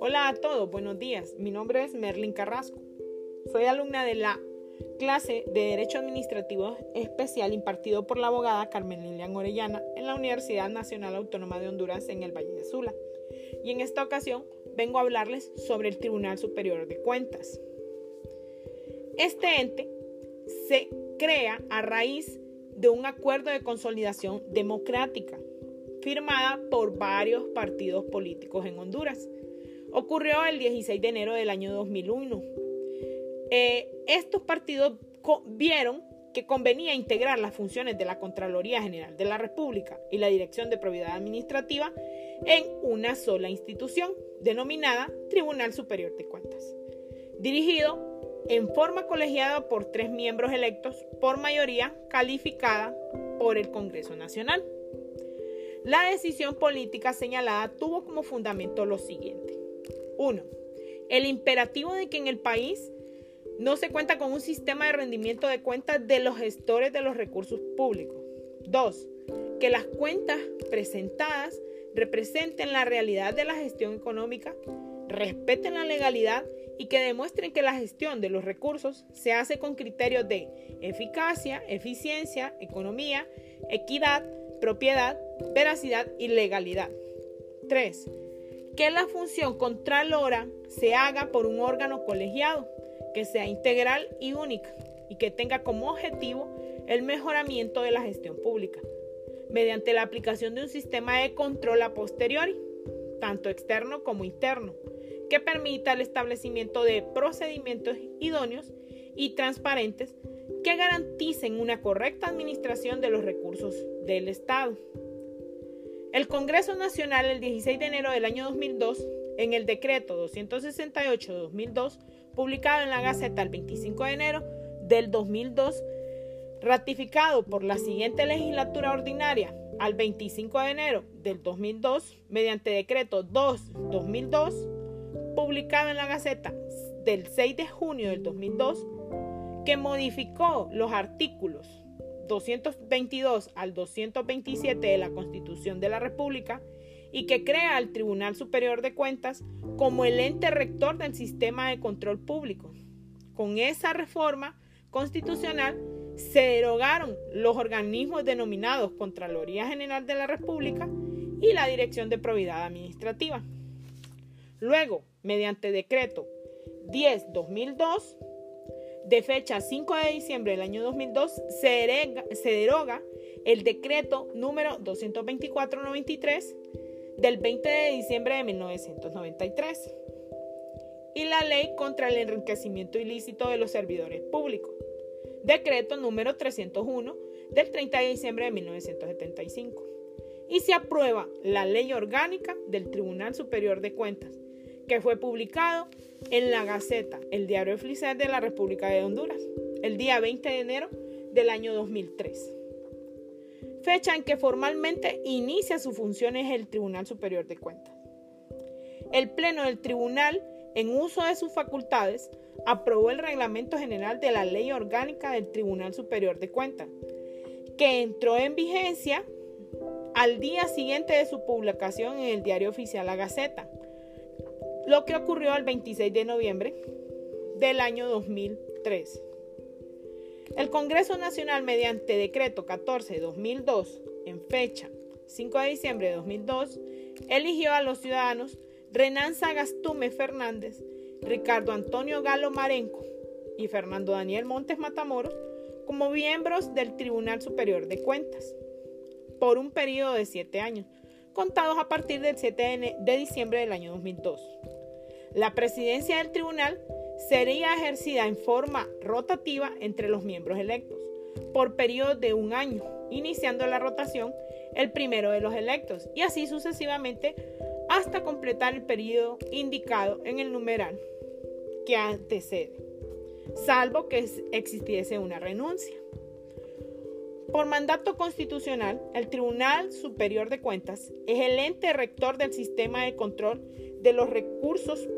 Hola a todos, buenos días. Mi nombre es Merlin Carrasco. Soy alumna de la clase de Derecho Administrativo Especial impartido por la abogada Carmen Lilian Orellana en la Universidad Nacional Autónoma de Honduras en el Valle de Sula. Y en esta ocasión vengo a hablarles sobre el Tribunal Superior de Cuentas. Este ente se crea a raíz de un acuerdo de consolidación democrática firmada por varios partidos políticos en Honduras. Ocurrió el 16 de enero del año 2001. Eh, estos partidos vieron que convenía integrar las funciones de la Contraloría General de la República y la Dirección de Propiedad Administrativa en una sola institución, denominada Tribunal Superior de Cuentas, dirigido en forma colegiada por tres miembros electos por mayoría calificada por el Congreso Nacional. La decisión política señalada tuvo como fundamento lo siguiente. 1. El imperativo de que en el país no se cuenta con un sistema de rendimiento de cuentas de los gestores de los recursos públicos. 2. Que las cuentas presentadas representen la realidad de la gestión económica, respeten la legalidad y que demuestren que la gestión de los recursos se hace con criterios de eficacia, eficiencia, economía, equidad, propiedad, veracidad y legalidad. 3. Que la función contralora se haga por un órgano colegiado, que sea integral y única y que tenga como objetivo el mejoramiento de la gestión pública mediante la aplicación de un sistema de control a posteriori, tanto externo como interno, que permita el establecimiento de procedimientos idóneos y transparentes que garanticen una correcta administración de los recursos del Estado. El Congreso Nacional el 16 de enero del año 2002, en el decreto 268-2002, publicado en la Gaceta el 25 de enero del 2002, ratificado por la siguiente legislatura ordinaria al 25 de enero del 2002 mediante decreto 2-2002, publicado en la Gaceta del 6 de junio del 2002, que modificó los artículos 222 al 227 de la Constitución de la República y que crea al Tribunal Superior de Cuentas como el ente rector del sistema de control público. Con esa reforma constitucional se derogaron los organismos denominados Contraloría General de la República y la Dirección de Probidad Administrativa. Luego, mediante decreto 10-2002, de fecha 5 de diciembre del año 2002, se, se deroga el decreto número 224-93 del 20 de diciembre de 1993 y la ley contra el enriquecimiento ilícito de los servidores públicos decreto número 301 del 30 de diciembre de 1975. Y se aprueba la ley orgánica del Tribunal Superior de Cuentas, que fue publicado en la Gaceta, el diario oficial de la República de Honduras, el día 20 de enero del año 2003. Fecha en que formalmente inicia sus funciones el Tribunal Superior de Cuentas. El Pleno del Tribunal, en uso de sus facultades, aprobó el Reglamento General de la Ley Orgánica del Tribunal Superior de Cuentas, que entró en vigencia al día siguiente de su publicación en el diario oficial La Gaceta, lo que ocurrió el 26 de noviembre del año 2003. El Congreso Nacional, mediante decreto 14-2002, en fecha 5 de diciembre de 2002, eligió a los ciudadanos Renan Sagastume Fernández, Ricardo Antonio Galo Marenco y Fernando Daniel Montes Matamoros como miembros del Tribunal Superior de Cuentas por un periodo de siete años, contados a partir del 7 de diciembre del año 2002. La presidencia del tribunal sería ejercida en forma rotativa entre los miembros electos, por periodo de un año, iniciando la rotación el primero de los electos y así sucesivamente hasta completar el periodo indicado en el numeral que antecede, salvo que existiese una renuncia. Por mandato constitucional, el Tribunal Superior de Cuentas es el ente rector del sistema de control de los recursos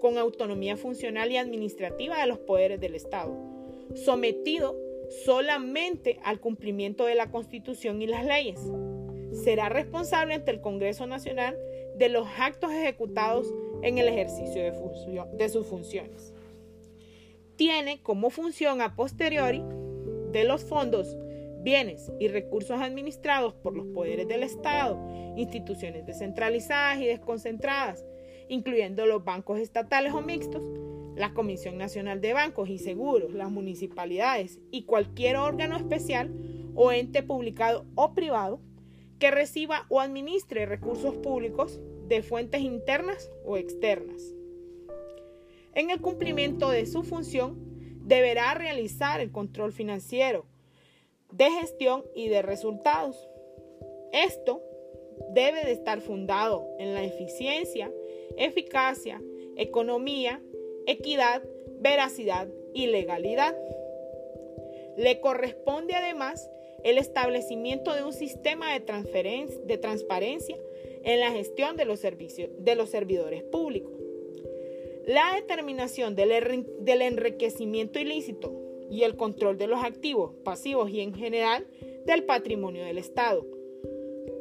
con autonomía funcional y administrativa de los poderes del Estado, sometido solamente al cumplimiento de la Constitución y las leyes. Será responsable ante el Congreso Nacional de los actos ejecutados en el ejercicio de, sus funciones. Tiene como función a posteriori de los fondos, bienes y recursos administrados por los poderes del Estado, instituciones descentralizadas y desconcentradas, incluyendo los bancos estatales o mixtos, la Comisión Nacional de Bancos y Seguros, las municipalidades y cualquier órgano especial o ente publicado o privado que reciba o administre recursos públicos de fuentes internas o externas. En el cumplimiento de su función, deberá realizar el control financiero, de gestión y de resultados. Esto debe de estar fundado en la eficiencia, eficacia, economía, equidad, veracidad y legalidad. Le corresponde además el establecimiento de un sistema de, de transparencia en la gestión de los servicios de los servidores públicos. La determinación del, del enriquecimiento ilícito y el control de los activos, pasivos y en general del patrimonio del Estado.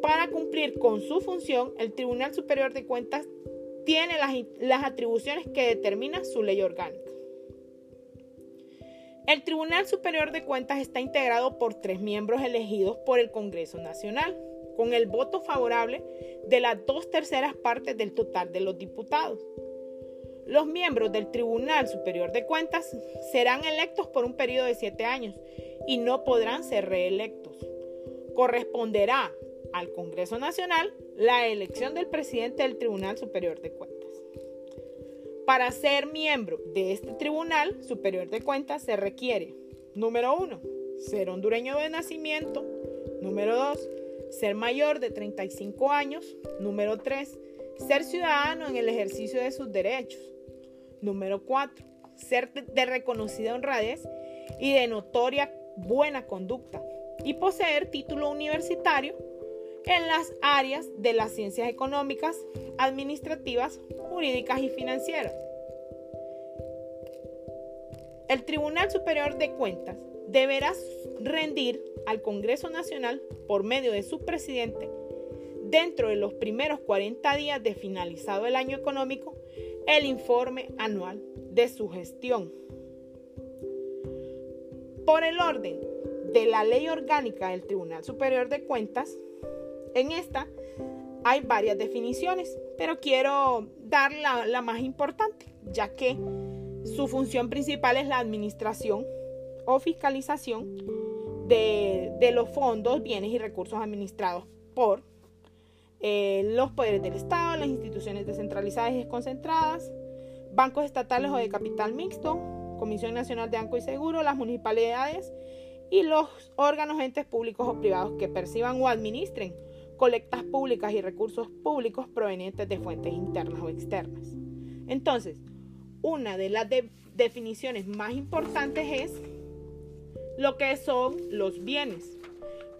Para cumplir con su función, el Tribunal Superior de Cuentas tiene las, las atribuciones que determina su ley orgánica. El Tribunal Superior de Cuentas está integrado por tres miembros elegidos por el Congreso Nacional, con el voto favorable de las dos terceras partes del total de los diputados. Los miembros del Tribunal Superior de Cuentas serán electos por un periodo de siete años y no podrán ser reelectos. Corresponderá al Congreso Nacional la elección del presidente del Tribunal Superior de Cuentas. Para ser miembro de este Tribunal Superior de Cuentas se requiere, número uno, ser hondureño de nacimiento, número dos, ser mayor de 35 años, número tres, ser ciudadano en el ejercicio de sus derechos, número cuatro, ser de reconocida honradez y de notoria buena conducta y poseer título universitario en las áreas de las ciencias económicas, administrativas, jurídicas y financieras. El Tribunal Superior de Cuentas deberá rendir al Congreso Nacional, por medio de su presidente, dentro de los primeros 40 días de finalizado el año económico, el informe anual de su gestión. Por el orden de la ley orgánica del Tribunal Superior de Cuentas, en esta hay varias definiciones, pero quiero dar la, más importante, ya que su función principal es la administración o fiscalización de, los fondos, bienes y recursos administrados por eh, los poderes del Estado, las instituciones descentralizadas y desconcentradas, bancos estatales o de capital mixto, Comisión Nacional de Banco y Seguro, las municipalidades y los órganos, entes públicos o privados que perciban o administren colectas públicas y recursos públicos provenientes de fuentes internas o externas. Entonces, una de las definiciones más importantes es lo que son los bienes.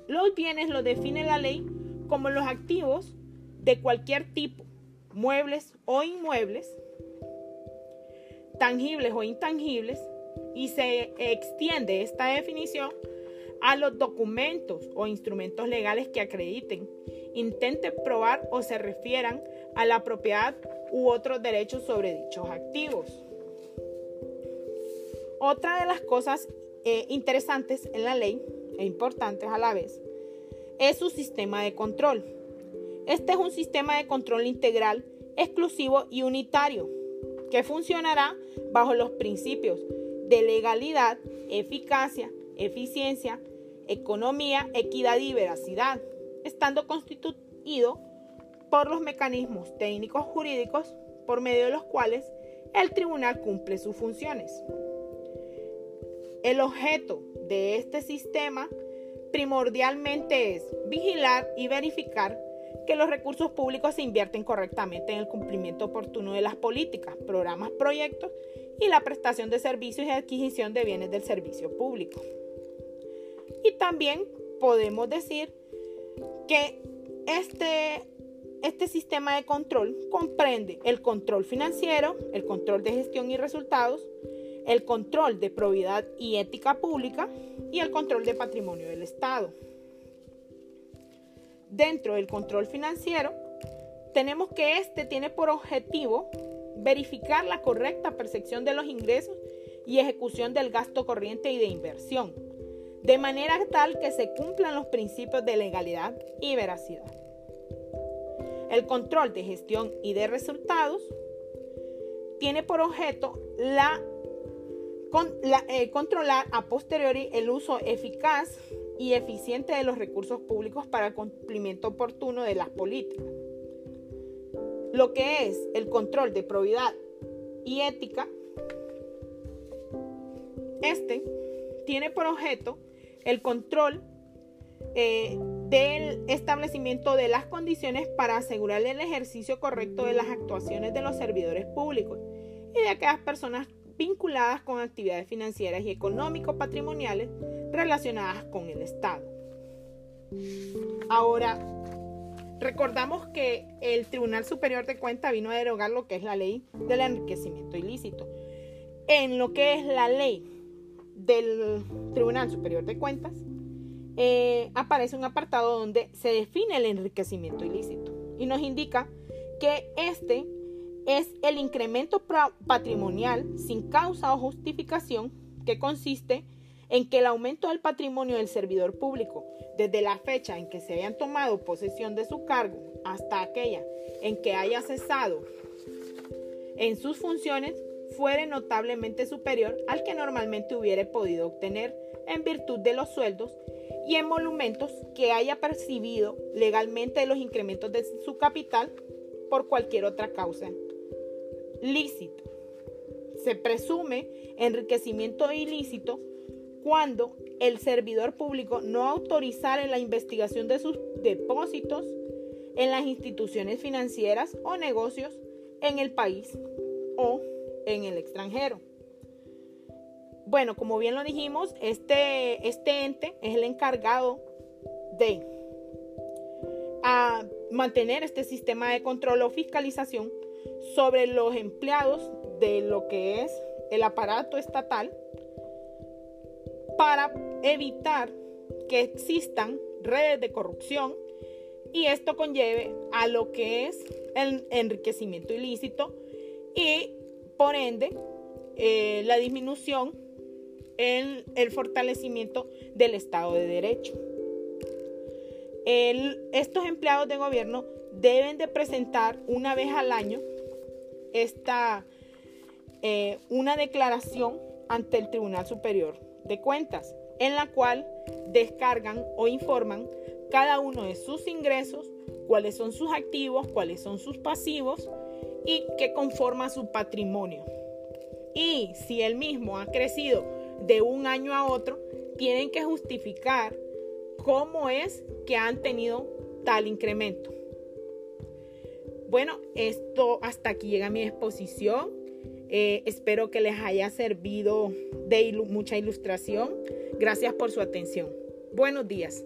Los bienes lo define la ley como los activos de cualquier tipo, muebles o inmuebles, tangibles o intangibles, y se extiende esta definición a los documentos o instrumentos legales que acrediten, intenten probar o se refieran a la propiedad u otros derechos sobre dichos activos. Otra de las cosas eh, interesantes en la ley, e importantes a la vez, es su sistema de control. Este es un sistema de control integral, exclusivo y unitario, que funcionará bajo los principios de legalidad, eficacia, eficiencia, economía, equidad y veracidad, estando constituido por los mecanismos técnicos jurídicos por medio de los cuales el tribunal cumple sus funciones. El objeto de este sistema primordialmente es vigilar y verificar que los recursos públicos se invierten correctamente en el cumplimiento oportuno de las políticas, programas, proyectos y la prestación de servicios y adquisición de bienes del servicio público. Y también podemos decir que este, este sistema de control comprende el control financiero, el control de gestión y resultados, el control de probidad y ética pública, y el control de patrimonio del Estado. Dentro del control financiero, tenemos que este tiene por objetivo verificar la correcta percepción de los ingresos y ejecución del gasto corriente y de inversión, de manera tal que se cumplan los principios de legalidad y veracidad. El control de gestión y de resultados tiene por objeto la, eh, controlar a posteriori el uso eficaz y eficiente de los recursos públicos para el cumplimiento oportuno de las políticas. Lo que es el control de probidad y ética, este tiene por objeto el control eh, del establecimiento de las condiciones para asegurar el ejercicio correcto de las actuaciones de los servidores públicos y de aquellas personas vinculadas con actividades financieras y económico-patrimoniales relacionadas con el Estado. Ahora, recordamos que el Tribunal Superior de Cuentas vino a derogar lo que es la ley del enriquecimiento ilícito. En lo que es la ley del Tribunal Superior de Cuentas, eh, aparece un apartado donde se define el enriquecimiento ilícito y nos indica que este es el incremento patrimonial sin causa o justificación que consiste en que el aumento del patrimonio del servidor público desde la fecha en que se hayan tomado posesión de su cargo hasta aquella en que haya cesado en sus funciones fuere notablemente superior al que normalmente hubiera podido obtener en virtud de los sueldos y emolumentos que haya percibido legalmente los incrementos de su capital por cualquier otra causa lícita. Se presume enriquecimiento ilícito cuando el servidor público no autorizara la investigación de sus depósitos en las instituciones financieras o negocios en el país o en el extranjero. Bueno, como bien lo dijimos, este, este ente es el encargado de mantener este sistema de control o fiscalización sobre los empleados de lo que es el aparato estatal para evitar que existan redes de corrupción y esto conlleve a lo que es el enriquecimiento ilícito y por ende eh, la disminución en el fortalecimiento del Estado de Derecho. estos empleados de gobierno deben de presentar una vez al año esta, eh, una declaración ante el Tribunal Superior de Cuentas, en la cual descargan o informan cada uno de sus ingresos, cuáles son sus activos, cuáles son sus pasivos y qué conforma su patrimonio. Y si el mismo ha crecido de un año a otro, tienen que justificar cómo es que han tenido tal incremento. Bueno, esto hasta aquí llega mi exposición. Eh, espero que les haya servido de mucha ilustración. Gracias por su atención. Buenos días.